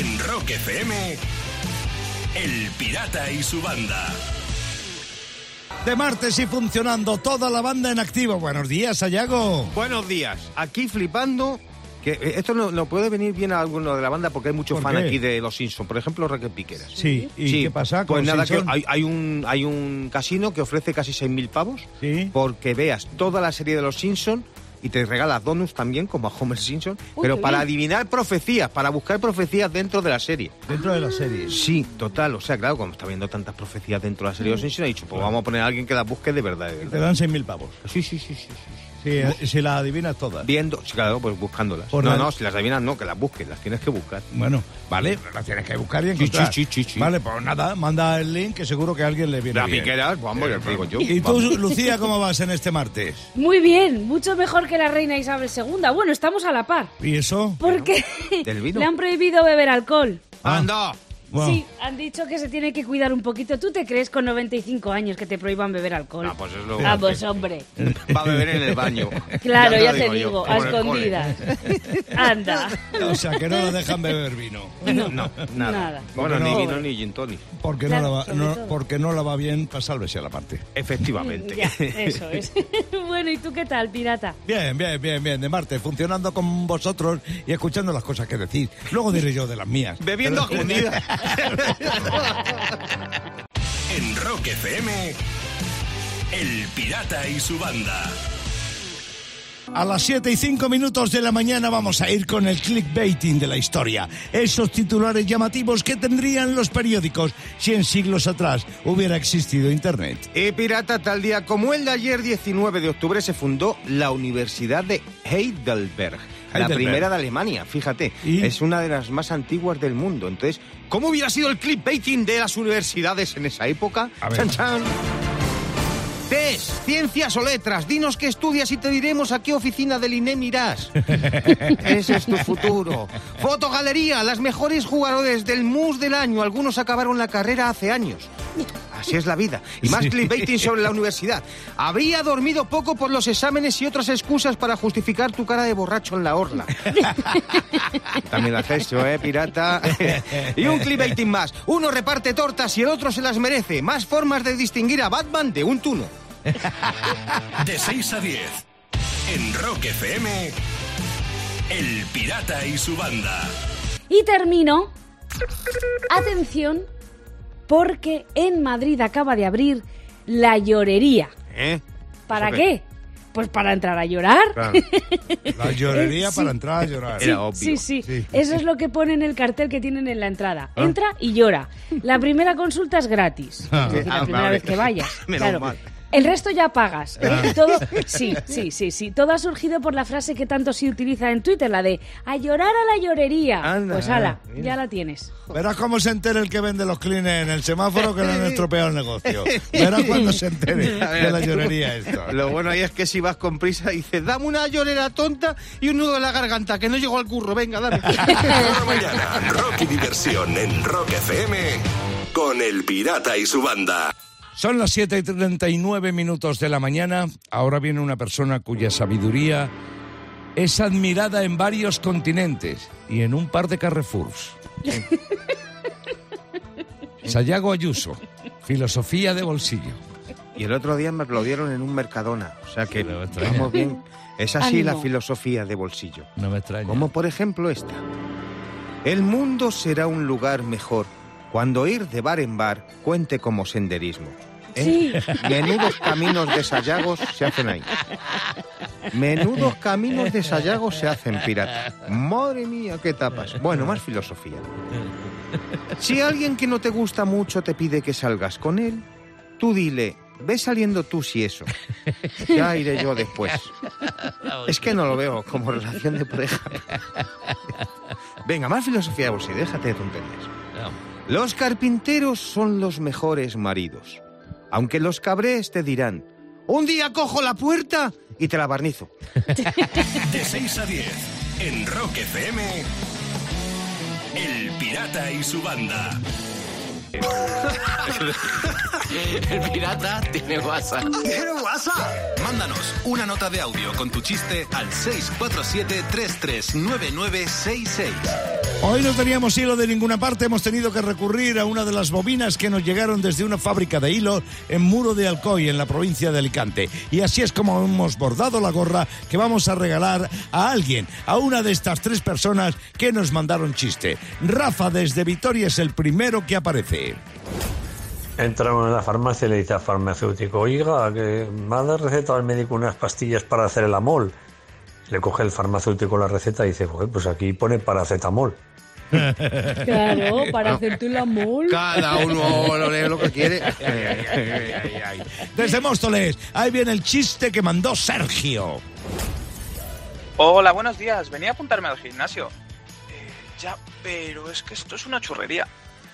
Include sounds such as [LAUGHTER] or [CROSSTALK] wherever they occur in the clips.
En Rock FM, El Pirata y su banda. De martes y funcionando toda la banda en activo. Buenos días, Ayago. Buenos días. Aquí flipando. Que eh, esto no, no puede venir bien a alguno de la banda porque hay muchos ¿Por fan qué? aquí de los Simpsons. Por ejemplo, Raquel Piqueras. Sí, ¿y Sí, qué pasa? con Pues nada, que Simpson? hay, hay un, hay un casino que ofrece casi 6.000 pavos Sí. porque veas toda la serie de los Simpsons y te regala donuts también, como a Homer Simpson, Uy, pero para bien. adivinar profecías, para buscar profecías dentro de la serie. Dentro de la serie. Sí, total. O sea, claro, cuando está viendo tantas profecías dentro de la Mm. serie de los Simpsons, ha dicho, pues vamos a poner a alguien que las busque de verdad. de Te dan 6.000 pavos. Sí, sí, sí, sí. sí. Sí, eh, si las adivinas todas. Viendo, sí, claro, pues buscándolas. Por no, la- no, si las adivinas no, que las busques, las tienes que buscar. Bueno, vale, las tienes que buscar y encontrar. sí, sí, sí, sí. Vale, pues nada, manda el link que seguro que a alguien le viene La bien. piqueras, pues, vamos, digo yo. ¿Y tú. Lucía, cómo vas en este martes? Muy bien, mucho mejor que la reina Isabel II. Bueno, estamos a la par. ¿Y eso? Porque ¿Del vino? [LAUGHS] le han prohibido beber alcohol. ¡Anda! Bueno, Sí, han dicho que se tiene que cuidar un poquito. ¿Tú te crees con 95 años que te prohíban beber alcohol? Ah, pues es lo Vamos, hombre. [LAUGHS] Va a beber en el baño. Claro, ya, lo te digo, como a escondidas. [LAUGHS] Anda. O sea, que no le dejan beber vino. No, nada. Nada. Bueno, ni no- vino ni gin tonic. Porque, Claro, no, la va, no- porque no la va bien para sálvese a la parte. Efectivamente. Ya, eso [LAUGHS] es. bueno, ¿y tú qué tal, pirata? Bien, bien, bien, bien, de martes, funcionando con vosotros y escuchando las cosas que decís. Luego diré yo de las mías. Bebiendo a escondidas. [LAUGHS] En Rock FM, El Pirata y su banda. A las 7 y 5 minutos de la mañana vamos a ir con el clickbaiting de la historia. Esos titulares llamativos que tendrían los periódicos si en siglos atrás hubiera existido Internet. Y pirata, tal día como el de ayer, 19 de octubre, se fundó la Universidad de Heidelberg. La primera de Alemania, fíjate. ¿Y? Es una de las más antiguas del mundo. Entonces, ¿cómo hubiera sido el clickbaiting de las universidades en esa época? A ver. Chan, chan. Test, ciencias o letras, dinos qué estudias y te diremos a qué oficina del INEM irás. [LAUGHS] Ese es tu futuro. Fotogalería, las mejores jugadores del MUS del año. Algunos acabaron la carrera hace años. Así es la vida. Y más Sí. clickbaiting sobre la universidad. Habría dormido poco por los exámenes y otras excusas para justificar tu cara de borracho en la orla. [LAUGHS] También haces eso, ¿eh, pirata? y un clickbaiting más. Uno reparte tortas y el otro se las merece. Más formas de distinguir a Batman de un tuno. De 6 a 10. En Rock FM, El Pirata y su banda. Y termino. Atención, porque en Madrid acaba de abrir la llorería. ¿Eh? ¿Para ¿Eso qué? Pues para entrar a llorar. Claro. [LAUGHS] La llorería sí. para entrar a llorar. Era obvio. Sí, sí, Sí. Eso es lo que pone en el cartel que tienen en la entrada. Ah. Entra y llora. La primera consulta es gratis. Ah. Es decir, la Ah, primera vale. vez que vayas. [LAUGHS] Menos Claro. mal. El resto ya pagas. ¿eh? Ah. Todo, [LAUGHS] sí, sí, sí, sí. Todo ha surgido por la frase que tanto se utiliza en Twitter, la de a llorar a la llorería. Anda, pues ala, mira. ya la tienes. Verás cómo se entere el que vende los clines en el semáforo que le han estropeado el negocio. [LAUGHS] Verás cuando se entere de la llorería esto. Lo bueno ahí es que si vas con prisa dices, dame una llorera tonta y un nudo en la garganta, que no llego al curro, venga, dame. [LAUGHS] Cada mañana, rock y diversión en Rock FM con El Pirata y su banda. Son las 7 y 39 minutos de la mañana. Ahora viene una persona cuya sabiduría es admirada en varios continentes y en un par de Carrefours. [LAUGHS] Sayago Ayuso, filosofía de bolsillo. Y el otro día me aplaudieron en un Mercadona, o sea que No me extraña. vamos bien. Es así la filosofía de bolsillo. No me extraña. Como por ejemplo esta. El mundo será un lugar mejor cuando ir de bar en bar cuente como senderismo. ¿eh? Sí. Menudos caminos de Sayagos se hacen ahí. Menudos caminos de Sayagos se hacen, pirata. Madre mía, qué tapas. Bueno, más filosofía. Si alguien que no te gusta mucho te pide que salgas con él, tú dile, ve saliendo tú si eso. Ya iré yo después. Es que no lo veo como relación de pareja. Venga, más filosofía de bolsillo, déjate de tonterías. Los carpinteros son los mejores maridos. Aunque los cabrés te dirán, un día cojo la puerta y te la barnizo. [LAUGHS] De 6 a 10 en Rock FM, El Pirata y su banda. [LAUGHS] El pirata tiene WhatsApp. ¿Tiene WhatsApp? Mándanos una nota de audio con tu chiste al 647-339966. Hoy no teníamos hilo de ninguna parte, hemos tenido que recurrir a una de las bobinas que nos llegaron desde una fábrica de hilo en Muro de Alcoy, en la provincia de Alicante. Y así es como hemos bordado la gorra que vamos a regalar a alguien, a una de estas tres personas que nos mandaron chiste. Rafa desde Vitoria es el primero que aparece. Entra uno en la farmacia y le dice al farmacéutico, oiga, que me ha receta al médico unas pastillas para hacer el amol. Le coge el farmacéutico la receta y dice, "Joder, pues aquí pone paracetamol. [LAUGHS] Claro, para hacerte el amor. Cada uno lo lee lo que quiere. [LAUGHS] Desde Móstoles, ahí viene el chiste que mandó Sergio. Hola, buenos días. Venía a apuntarme al gimnasio. Eh, ya, pero es que esto es una churrería.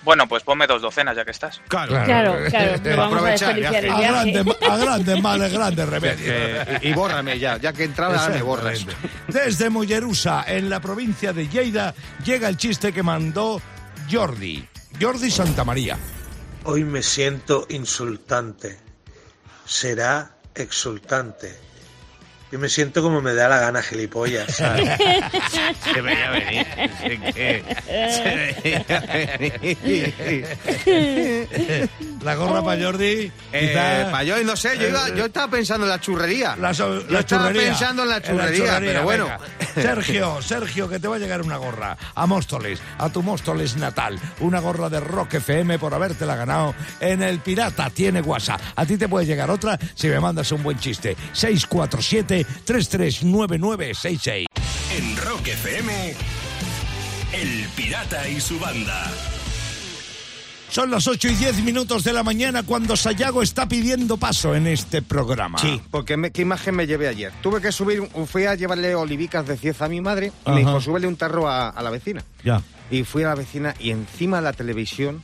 Bueno, pues ponme dos docenas ya que estás. Claro, claro, no [LAUGHS] vamos a aprovechar, desperdiciar el A viaje. grandes, a grandes males, grandes remedios. Y, y bórrame ya, ya que entraba, me borras. Desde Mollerusa, en la provincia de Lleida, llega el chiste que mandó Jordi. Jordi Santamaría. Hoy me siento insultante. Será exultante. Yo me siento como me da la gana, gilipollas. [LAUGHS] ¿sabes? Se veía venir. La gorra para Jordi. Eh, quizá- pa' yo, no sé, yo, iba- yo estaba pensando en la churrería. La, so- Yo la estaba churrería. pensando en la En churrería, pero bueno. venga. Sergio, Sergio, que te va a llegar una gorra a Móstoles, a tu Móstoles natal. Una gorra de Rock FM por habértela ganado en El Pirata. Tiene WhatsApp. A ti te puede llegar otra si me mandas un buen chiste. 647-339966. En Rock FM, El Pirata y su banda. Son las 8 y 10 minutos de la mañana cuando Sayago está pidiendo paso en este programa. Sí, porque me- qué imagen me llevé ayer. Tuve que subir, un- fui a llevarle olivicas de cieza a mi madre y me dijo, súbele un tarro a, a la vecina. Ya. Y fui a la vecina y encima de la televisión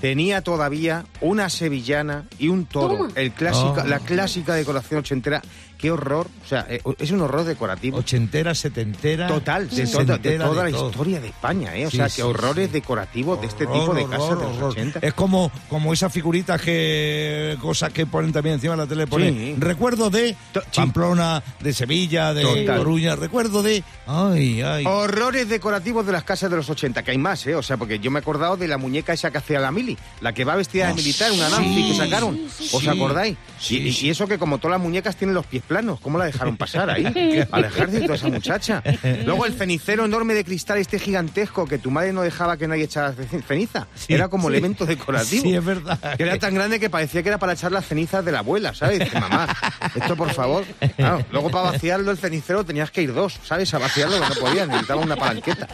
tenía todavía una sevillana y un toro. El clásica, Oh. La clásica decoración ochentera. Qué horror. O sea, eh, es un horror decorativo. Ochentera, setentera. Total, de, toda, de toda la todo. historia de España, ¿eh? O Sí, sea, sí, que horrores sí. decorativos de este tipo de horror, casas de los horror. 80. Es como, como esas figuritas que. cosas que ponen también encima de la tele. Ponen Sí. recuerdo de To- sí. Pamplona, de Sevilla, de Total. Coruña. Recuerdo de. Ay, ay. Horrores decorativos de las casas de los 80, que hay más, ¿eh? O sea, porque yo me he acordado de la muñeca esa que hacía la Mili, la que va vestida de Oh, militar, una sí, Nancy que sacaron. sí, ¿Os sí. acordáis? Sí. Y, y eso que como todas las muñecas tienen los pies planos, ¿cómo la dejaron pasar ahí? Al ejército esa muchacha. Luego el cenicero enorme de cristal este gigantesco que tu madre no dejaba que nadie echara ce- ceniza. Sí, era como sí. elemento decorativo. Sí, es verdad. Que era tan grande que parecía que era para echar las cenizas de la abuela, ¿sabes? Dice, mamá, esto por favor. Claro, luego para vaciarlo el cenicero tenías que ir dos, ¿sabes? A vaciarlo no podías, necesitaba una palanqueta.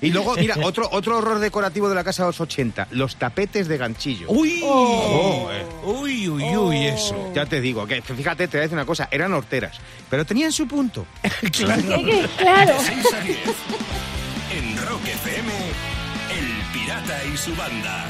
Y luego, mira, otro, otro horror decorativo de la casa de los 80, los tapetes de ganchillo. Uy, Oh, eh. uy, uy, uy, eso. Ya te digo, que fíjate, te voy a decir una cosa, eran horteras, pero tenían su punto. [LAUGHS] claro. Claro. 6 a 10. En Rock FM, El Pirata y su banda.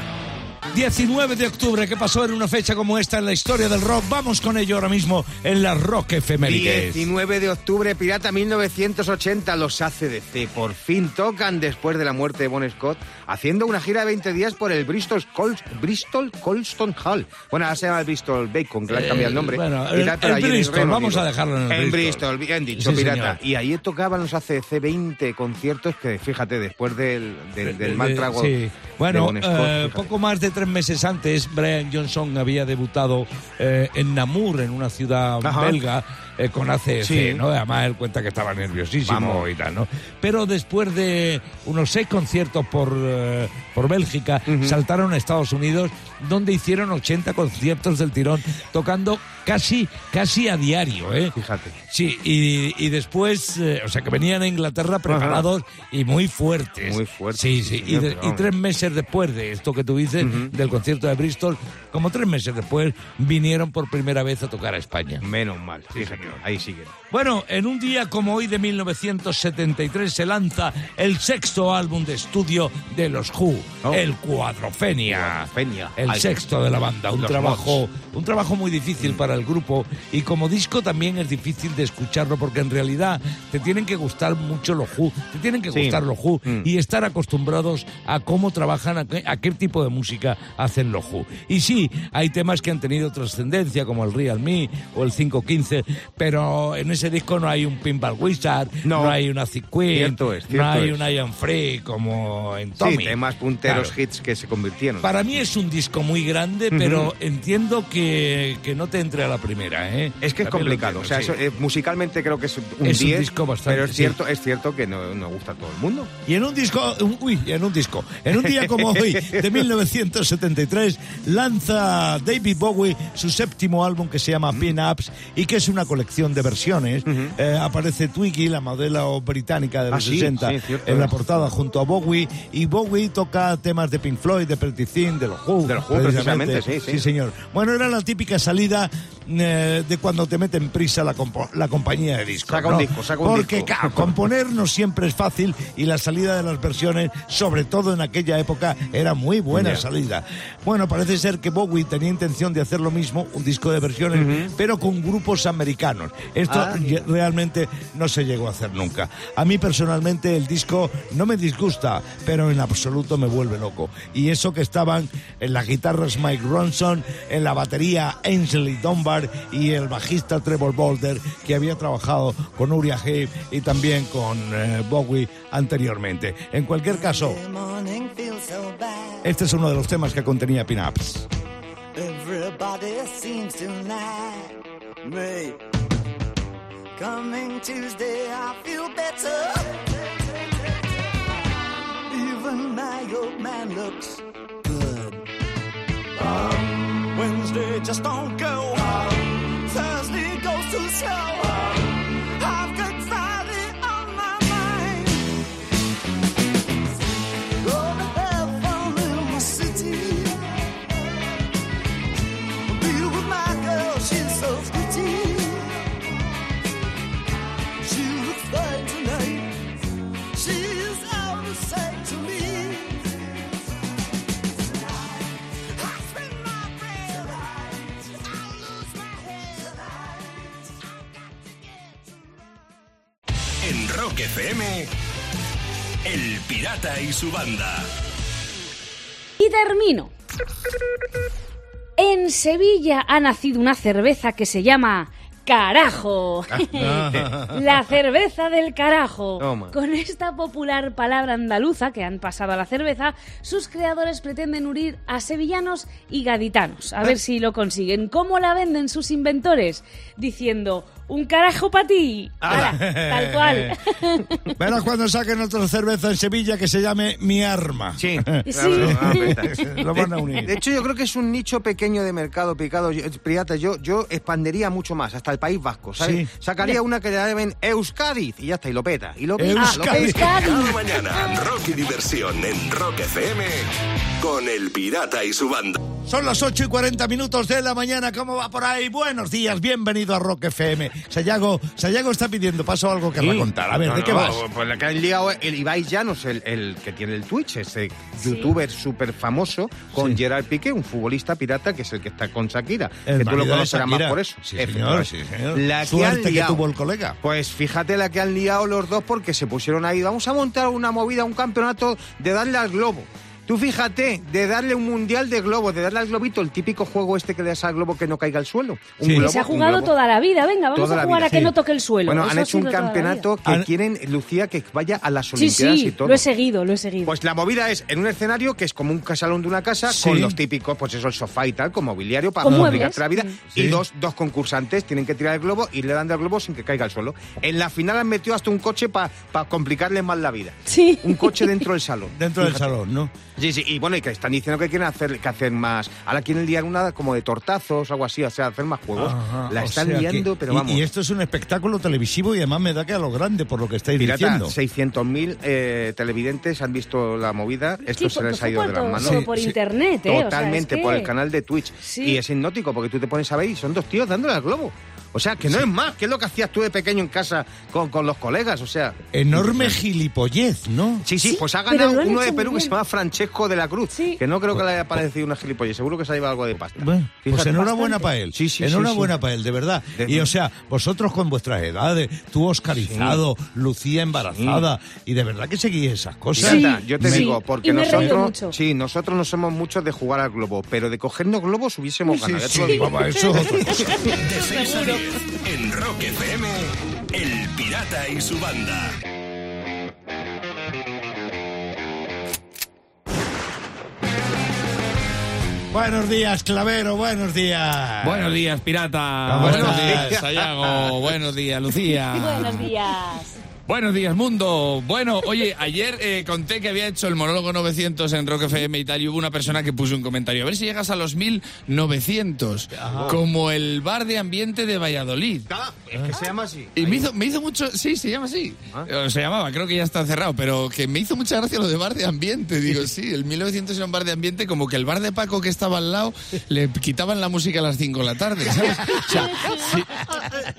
19 de octubre, ¿qué pasó en una fecha como esta en la historia del rock? Vamos con ello ahora mismo en las Rock Efemérides. 19 de octubre, Pirata 1980, los ACDC por fin tocan después de la muerte de Bon Scott, haciendo una gira de 20 días por el Bristol, Col Bristol Colston Hall. Bueno, ahora se llama el Bristol Bacon, que le han cambiado el nombre. Bueno, el- el en Bristol, vamos a dejarlo en el Bristol. bien dicho, Sí, Pirata. señor. Y ahí tocaban los ACDC 20 conciertos que, fíjate, después del, del, del mal trago sí. de Bueno, Bon Scott, eh, poco más de tres meses antes, Brian Johnson había debutado eh, en Namur, en una ciudad Ajá. belga, eh, con ACC, Sí. ¿no? Además, él cuenta que estaba nerviosísimo Vamos. y tal, ¿no? Pero después de unos seis conciertos por, eh, por Bélgica, saltaron a Estados Unidos, donde hicieron 80 conciertos del tirón, tocando casi, casi a diario, ¿eh? Fíjate. Sí, y, y después, eh, o sea, que venían a Inglaterra preparados y muy fuertes. Muy fuertes, Sí, sí, sí. y, de- tres meses después de esto que tú dices, del concierto de Bristol, como tres meses después, vinieron por primera vez a tocar a España. Menos mal, fíjate, ahí siguen. Bueno, en un día como hoy de 1973 se lanza el sexto álbum de estudio de los Who, Oh. el Cuadrofenia. Cuadrofenia. El Ay, sexto de la banda, un trabajo, un trabajo muy difícil para el grupo y como disco también es difícil de escucharlo porque en realidad te tienen que gustar mucho los Who, te tienen que Sí. gustar los Who Mm. y estar acostumbrados a cómo trabajan, a qué, a qué tipo de música hacen los Who. Y sí, hay temas que han tenido trascendencia como el Real Me o el 515, pero en ese disco no hay un Pinball Wizard, no, No. hay una Queen, Cierto es, no hay es. un Iron Free como en Tommy. Sí, temas punteros Claro. hits que se convirtieron. Para mí es un disco muy grande, pero entiendo que, que no te entre a la primera, ¿eh? Es que es También lo complicado. O sea, entiendo, eso, eh, musicalmente creo que es un Es un 10, disco bastante, pero es sí. cierto, es cierto que no, no gusta a todo el mundo. sí. Y en un disco, uy, en un disco, en un día como hoy, de [LAUGHS] 1973, lanza David Bowie su séptimo álbum que se llama Pin Ups y que es una colección de versiones. Eh, aparece Twiggy, la modelo británica de los Ah, sí, 60, sí, en la portada junto a Bowie. Y Bowie toca temas de Pink Floyd, de Pretty Thin, de los Who. De los Who, precisamente, sí, sí. señor. Bueno, era la típica salida eh, de cuando te meten prisa la, compo- la compañía de discos. Saca un ¿no? disco, saca un Porque disco. claro, componer no siempre es fácil y la salida de las versiones, sobre todo en aquella época, era muy buena Ya. salida. Bueno, parece ser que Bowie tenía intención de hacer lo mismo, un disco de versiones, pero con grupos americanos. Esto Ah. realmente no se llegó a hacer nunca. A mí personalmente el disco no me disgusta, pero en absoluto me vuelve loco. Y eso que estaban en las guitarras Mike Ronson, en la batería Ainsley Dunbar y el bajista Trevor Boulder, que había trabajado con Uriah Heep y también con eh, Bowie anteriormente. En cualquier caso, este es uno de los temas que contenía Pin Ups. Coming Tuesday, I feel better. Even my old man looks good. Wednesday just don't go. Thursday goes too slow. FM, El Pirata y su banda. Y termino. En Sevilla ha nacido una cerveza que se llama Carajo. la cerveza del carajo. Toma. Con esta popular palabra andaluza que han pasado a la cerveza, sus creadores pretenden unir a sevillanos y gaditanos. A ver si lo consiguen. ¿Cómo la venden sus inventores? Diciendo, un carajo para ti. Ala, tal cual. [LAUGHS] Verás cuando saquen otra cerveza en Sevilla que se llame Mi Arma. Sí. [LAUGHS] Sí. [LAUGHS] Lo van a unir. De hecho, yo creo que es un nicho pequeño de mercado picado. Pirata, yo, yo expandería mucho más, hasta el País Vasco, ¿sabes? Sí. Sacaría una que le llamen Euskadi y ya está, y lo peta. Y lo peta, lo Euskadi. peta. Cada mañana, rock y diversión en Rock FM con El Pirata y su banda. Son las 8 y 40 minutos de la mañana. ¿Cómo va por ahí? Buenos días, bienvenido a Rock FM. Sayago, Sayago está pidiendo paso algo que Sí. contar. A ver, No, ¿de qué no, vas? Pues la que han liado el Ibai Llanos, el, el que tiene el Twitch, ese youtuber súper famoso, con Sí. Gerard Piqué, un futbolista pirata que es el que está con Shakira. El que tú lo conocerás más por eso. Sí, señor, Efectivamente. Sí. La que han Suerte que tuvo el colega. Pues fíjate la que han liado los dos porque se pusieron ahí. Vamos a montar una movida, un campeonato de darle al globo. Tú fíjate, de darle un mundial de globos, de darle al globito, el típico juego este que le das al globo que no caiga al suelo. Un Sí. Que globo, se ha un jugado globo. toda la vida. Venga, vamos Toda a jugar a que sí. no toque el suelo. Bueno, Eso han ha hecho un campeonato que Han- quieren, Lucía, que vaya a las Olimpiadas sí, y todo. lo he seguido, lo he seguido. Pues la movida es en un escenario que es como un salón de una casa Sí. con los típicos, pues eso, el sofá y tal, con mobiliario para Con complicarte la vida. Sí. Y dos, dos concursantes tienen que tirar el globo y le dan del globo sin que caiga al suelo. En la final han metido hasta un coche para complicarles más la vida. Sí. Un coche dentro del salón. [LAUGHS] Dentro del salón, ¿no? Sí, sí, y bueno, y que están diciendo que quieren hacer, que hacer más. Ahora quieren liar una como de tortazos o algo así, o sea, hacer más juegos. Ajá, la o están que- liando, pero y- vamos. Y, esto es un espectáculo televisivo y además me da que a lo grande por lo que estáis Pirata, diciendo. 600.000 eh, televidentes han visto la movida. Esto Sí, se les ha ido por de las manos. Sí, por sí. internet, ¿eh? O sea, Totalmente, por el canal de Twitch. Sí. Y es hipnótico porque tú te pones a ver y son dos tíos dándole al globo. O sea, que no es más, que es lo que hacías tú de pequeño en casa con, con los colegas, o sea... Enorme gilipollez, ¿no? Sí, sí, Sí, pues ha ganado uno de Perú que se llama Francesco de la Cruz, Sí. que no creo que le haya parecido una gilipollez, seguro que se ha llevado algo de pasta. Bueno, pues enhorabuena para él. Sí, sí, sí, enhorabuena sí. para él, de verdad. De- Y o sea, vosotros con vuestras edades, tú oscarizado, Lucía embarazada, y de verdad que seguís esas cosas. Yo te Sí, digo, y porque nosotros, mucho. sí, nosotros no somos muchos de jugar al globo, pero de cogernos globos hubiésemos ganado. eso [LAUGHS] es otra cosa. De 6 a 10, En Rock FM, El Pirata y su banda. Buenos días, Clavero, buenos días. Buenos días, pirata. ¿Cómo Buenos días, Sayago. [LAUGHS] Buenos días, Lucía. Buenos días. Buenos días, mundo. Bueno, oye, ayer eh, conté que había hecho el monólogo 900 en Rock FM y tal, y hubo una persona que puso un comentario. A ver si llegas a los 1900, como el bar de ambiente de Valladolid. Es que se llama así. Y me hizo, me hizo mucho. Sí, se llama así. O se llamaba, creo que ya está cerrado, pero que me hizo mucha gracia lo de bar de ambiente. Digo, [LAUGHS] sí, el 1900 era un bar de ambiente, como que el bar de Paco que estaba al lado le quitaban la música a las 5 de la tarde, ¿sabes? O sea, sí.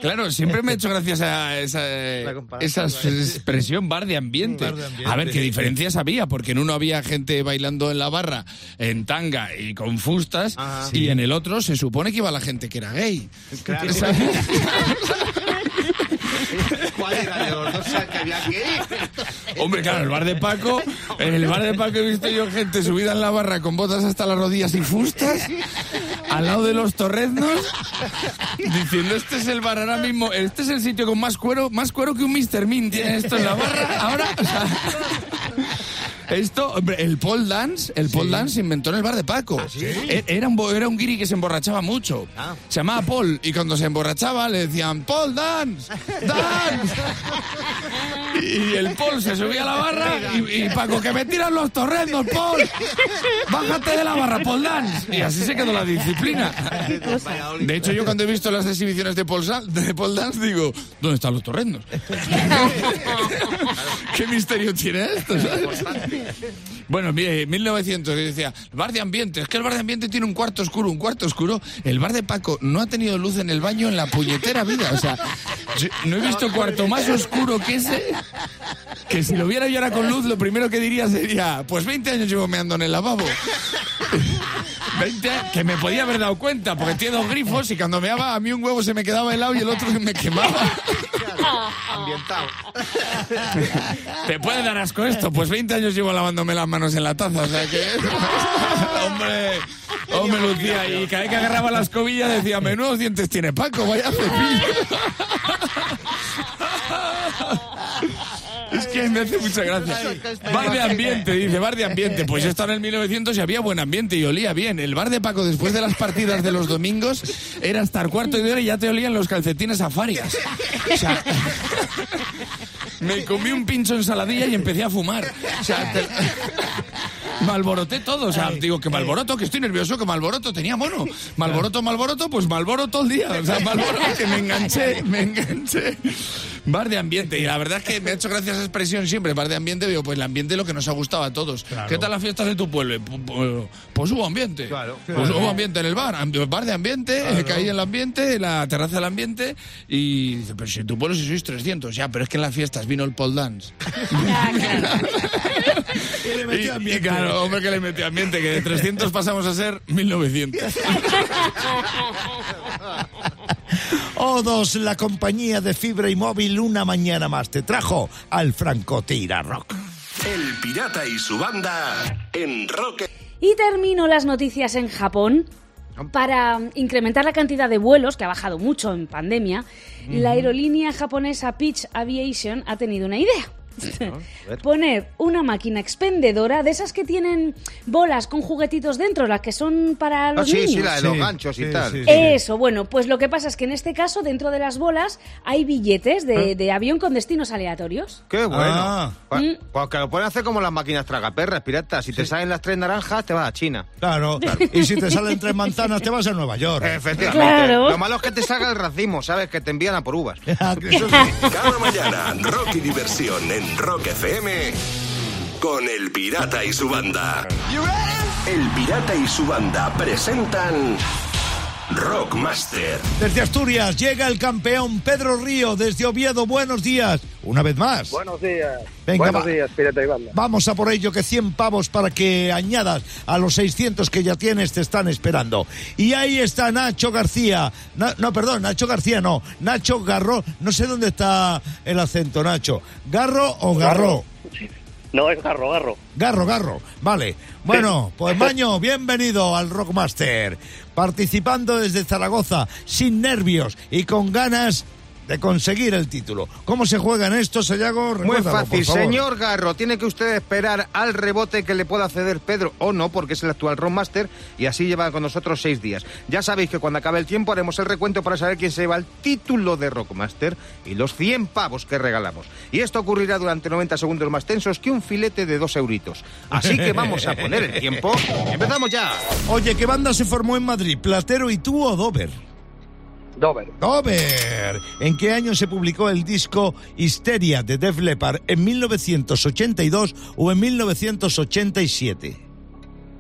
Claro, siempre me ha hecho gracias a esa, esa expresión bar de ambiente. Bar de ambiente. A ver, qué diferencias había, porque en uno había gente bailando en la barra en tanga y con fustas, Ajá. y en el otro se supone que iba la gente que era gay. Claro. [LAUGHS] ¿Cuál era de los dos que había que Hombre, claro, el bar de Paco, en el bar de Paco he visto yo gente subida en la barra con botas hasta las rodillas y fustas, al lado de los torreznos, [LAUGHS] diciendo, este es el bar ahora mismo, este es el sitio con más cuero, más cuero que un Mr. Min tiene esto en la barra, ahora, o sea, esto, hombre, el pole dance, el pole dance se inventó en el bar de Paco. E- Era un, era un guiri que se emborrachaba mucho. Ah. Se llamaba Paul y cuando se emborrachaba le decían, Paul dance, dance. [LAUGHS] Y el Paul se subía a la barra y, y Paco, que me tiran los torrendos, Paul. Bájate de la barra, Paul Dance. Y así se quedó la disciplina. De hecho, yo cuando he visto las exhibiciones de Paul, de Paul Dance digo, ¿dónde están los torrendos? [LAUGHS] [LAUGHS] ¿Qué misterio tiene esto? sabes? [LAUGHS] Bueno, mire, 1900, que decía, bar de ambiente, es que el bar de ambiente tiene un cuarto oscuro, un cuarto oscuro. El bar de Paco no ha tenido luz en el baño en la puñetera vida. O sea, no he visto cuarto más oscuro que ese, que si lo viera yo ahora con luz, lo primero que diría sería, pues 20 años llevo meando en el lavabo. [LAUGHS] 20 años, que me podía haber dado cuenta, porque tiene dos grifos y cuando meaba a mí un huevo se me quedaba helado y el otro se me quemaba. [LAUGHS] Ambientado. [LAUGHS] ¿Te puede dar asco esto? Pues 20 años llevo lavándome las manos en la taza, o sea que... hombre, hombre Lucía, y cada vez que agarraba la escobilla decía, menudos dientes tiene Paco, vaya cepillo. Que me hace mucha gracia. Bar de ambiente, dice, bar de ambiente. Pues yo estaba en el 1900 y había buen ambiente y olía bien. El bar de Paco después de las partidas de los domingos era estar cuarto de hora y ya te olían los calcetines a farias. O sea, me comí un pincho ensaladilla y empecé a fumar. O sea, te- [LAUGHS] me alboroté todo. O sea, digo que malboroto, que estoy nervioso, que malboroto tenía mono. [LAUGHS] Malboroto, malboroto, pues malboro todo el día. O sea, malboro que me enganché, [LAUGHS] me enganché. Bar de ambiente. Y la verdad es que me ha hecho gracia esa expresión siempre. Bar de ambiente, digo, pues el ambiente es lo que nos ha gustado a todos. ¿Qué tal las fiestas de tu pueblo? Pu- pu- Pues hubo ambiente. Claro. Pues hubo ambiente en el bar. Bar de ambiente, caí en el ambiente, en la terraza del ambiente. Y dice, pero si en tu pueblo si sois 300. Ya, pero es que en las fiestas vino el pole dance. Y le Y, metió y ambiente. claro, hombre que le metió ambiente, que de 300 pasamos a ser 1900. [LAUGHS] O2, la compañía de fibra y móvil, una mañana más te trajo al Francotira Rock. El Pirata y su banda en Rock Y termino las noticias en Japón. Para incrementar la cantidad de vuelos, que ha bajado mucho en pandemia, la aerolínea japonesa Peach Aviation ha tenido una idea. Poner una máquina expendedora de esas que tienen bolas con juguetitos dentro, las que son para Ah, los sí, niños. sí, la de los Sí, ganchos y sí, tal. sí, sí. Eso, bueno, pues lo que pasa es que en este caso, dentro de las bolas, hay billetes de, de avión con destinos aleatorios. Qué bueno. Ah. Pues, Mm. pues que lo pueden hacer como las máquinas tragaperras, piratas. Si te salen las tres naranjas, te vas a China. Claro, y si te salen tres manzanas te vas a Nueva York. Efectivamente. Claro. Lo malo es que te salga el racimo, ¿sabes? Que te envían a por uvas. [LAUGHS] Eso sí. Cada mañana, rock y diversión en Rock FM con El Pirata y su banda. El Pirata y su banda presentan Rockmaster. Desde Asturias llega el campeón Pedro Río, desde Oviedo, buenos días, una vez más. Buenos días. Venga, Buenos va. días, Pirata y Banda. Vamos a por ello que 100 pavos para que añadas a los 600 que ya tienes te están esperando. Y ahí está Nacho García. Na- no, perdón, Nacho García no. Nacho Garro. No sé dónde está el acento, Nacho. ¿Garro o Garro? No, es Garro, Garro. Garro, Garro. Vale. Bueno, pues Maño, [LAUGHS] bienvenido al Rockmaster. Participando desde Zaragoza, sin nervios y con ganas de conseguir el título. ¿Cómo se juegan estos, Sayago? Muy fácil, señor Garro. Tiene que usted esperar al rebote que le pueda ceder Pedro o no, porque es el actual Rockmaster y así lleva con nosotros seis días. Ya sabéis que cuando acabe el tiempo haremos el recuento para saber quién se lleva el título de Rockmaster y los 100 pavos que regalamos. Y esto ocurrirá durante 90 segundos más tensos que un filete de dos euritos. Así que vamos a poner el tiempo. [LAUGHS] ¡Empezamos ya! Oye, ¿qué banda se formó en Madrid? ¿Platero y tú o Dover? Dover. Dover. ¿En qué año se publicó el disco Histeria de Def Leppard? ¿En 1982 o en 1987?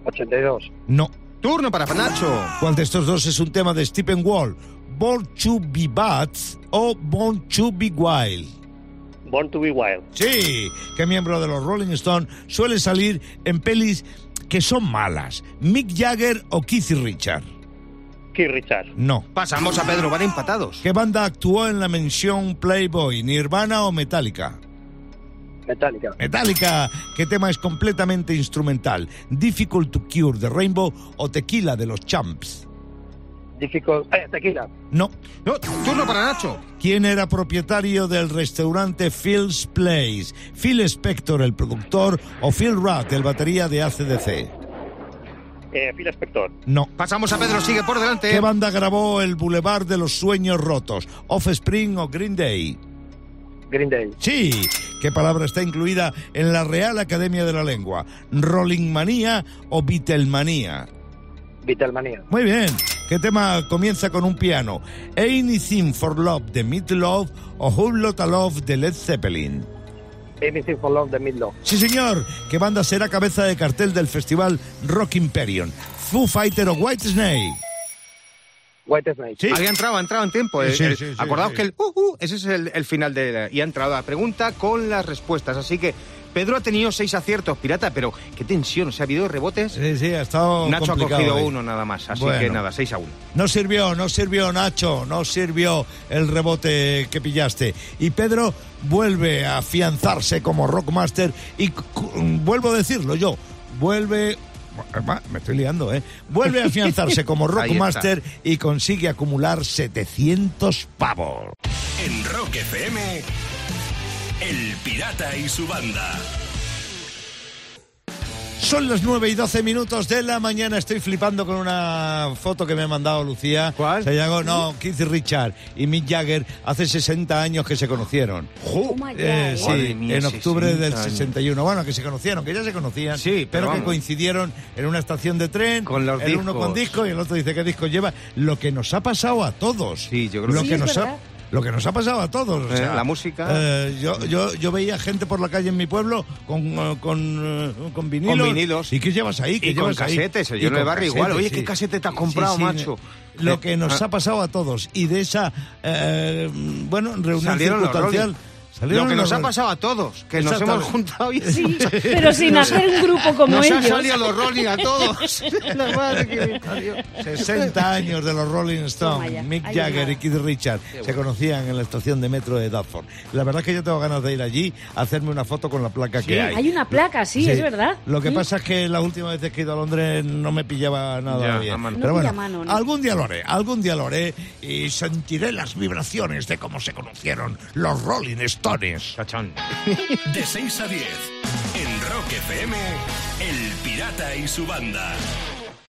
82. No. Turno para Nacho. ¿Cuál de estos dos es un tema de Stephen Wall? ¿Born to be Bad o Born to be Wild? Born to be Wild. Sí, ¿qué miembro de los Rolling Stones suele salir en pelis que son malas? ¿Mick Jagger o Keith Richard? Keith. No. Pasamos a Pedro, van empatados. ¿Qué banda actuó en la mención Playboy? ¿Nirvana o Metallica? Metallica. Metallica, ¿qué tema es completamente instrumental? ¿Difficult to Cure de Rainbow o Tequila de los Champs? Difficult. Eh, tequila. No. No, turno para Nacho. ¿Quién era propietario del restaurante Phil's Place? ¿Phil Spector, el productor, o Phil Rudd, el batería de ACDC? Eh, Phil Spector. No. Pasamos a Pedro, sigue por delante. ¿Qué banda grabó El Boulevard de los Sueños Rotos? ¿Offspring o Green Day? Green Day. Sí. ¿Qué palabra está incluida en la Real Academia de la Lengua? ¿Rolling Manía o Beatlemanía? Beatlemania. Muy bien. ¿Qué tema comienza con un piano? ¿Anything for Love de Meatloaf o Whole Lotta Love de Led Zeppelin? Anything for Love de Midlow. Sí, señor. ¿Qué banda será cabeza de cartel del festival Rock Imperium? ¿Foo Fighter o White Snake? White Snake. Sí. Había entrado, ha entrado en tiempo. Sí, eh, sí, eh, sí, sí, acordaos sí. que el uh, uh, ese es el, el final de la- y ha entrado la pregunta con las respuestas. Así que Pedro ha tenido seis aciertos, pirata, pero qué tensión. O sea, ha habido rebotes. Sí, sí, ha estado Nacho ha cogido uno nada más. Así Bueno. que nada, seis a uno. No sirvió, no sirvió Nacho, no sirvió el rebote que pillaste. Y Pedro vuelve a afianzarse como Rockmaster y vuelvo a decirlo yo, vuelve... Me estoy liando, ¿eh? Vuelve a afianzarse [LAUGHS] como Rockmaster y consigue acumular 700 pavos. En Rock FM, El Pirata y su banda. Son las 9 y 12 minutos de la mañana. Estoy flipando con una foto que me ha mandado Lucía. ¿Cuál? Se llamó, no, Keith Richard y Mick Jagger hace 60 años que se conocieron. Ya, Eh, sí, mía, en octubre 60 del años. 61. Bueno, que se conocieron, que ya se conocían, Sí, pero pero, que coincidieron en una estación de tren, Con los el uno con disco y el otro dice qué disco lleva. Lo que nos ha pasado a todos. Sí, yo creo lo que que sí. nos Sí, es ha verdad. Lo que nos ha pasado a todos. o Eh, la música. eh, yo, yo, yo veía gente por la calle en mi pueblo con, eh, con, con vinilos. Con vinilos. ¿Y qué llevas ahí? ¿Qué Y con ahí? casetes, yo en el barrio igual. Oye, ¿qué casete te has comprado, macho? Lo que nos ah. ha pasado a todos. Y de esa, eh, bueno, reunión los circunstancial. Rolling. Salieron Lo que nos ha pasado a todos, que nos hemos juntado y Sí, pero sin hacer un grupo como nos ellos. han salido los Rolling a todos. [LAUGHS] La madre que me parió. 60 años de los Rolling Stones, Mick Jagger y Keith Richard se conocían en la estación de metro de Dartford. La verdad es que yo tengo ganas de ir allí a hacerme una foto con la placa que hay. Hay una placa, sí, Sí. es verdad. Lo que Sí. pasa es que la última vez que he ido a Londres no me pillaba nada Ya, bien. Pero No bueno, pilla mano, ¿no? algún día lo haré, algún día lo haré y sentiré las vibraciones de cómo se conocieron los Rolling Stones. Cachón. De 6 a 10, en Rock FM, El Pirata y su banda.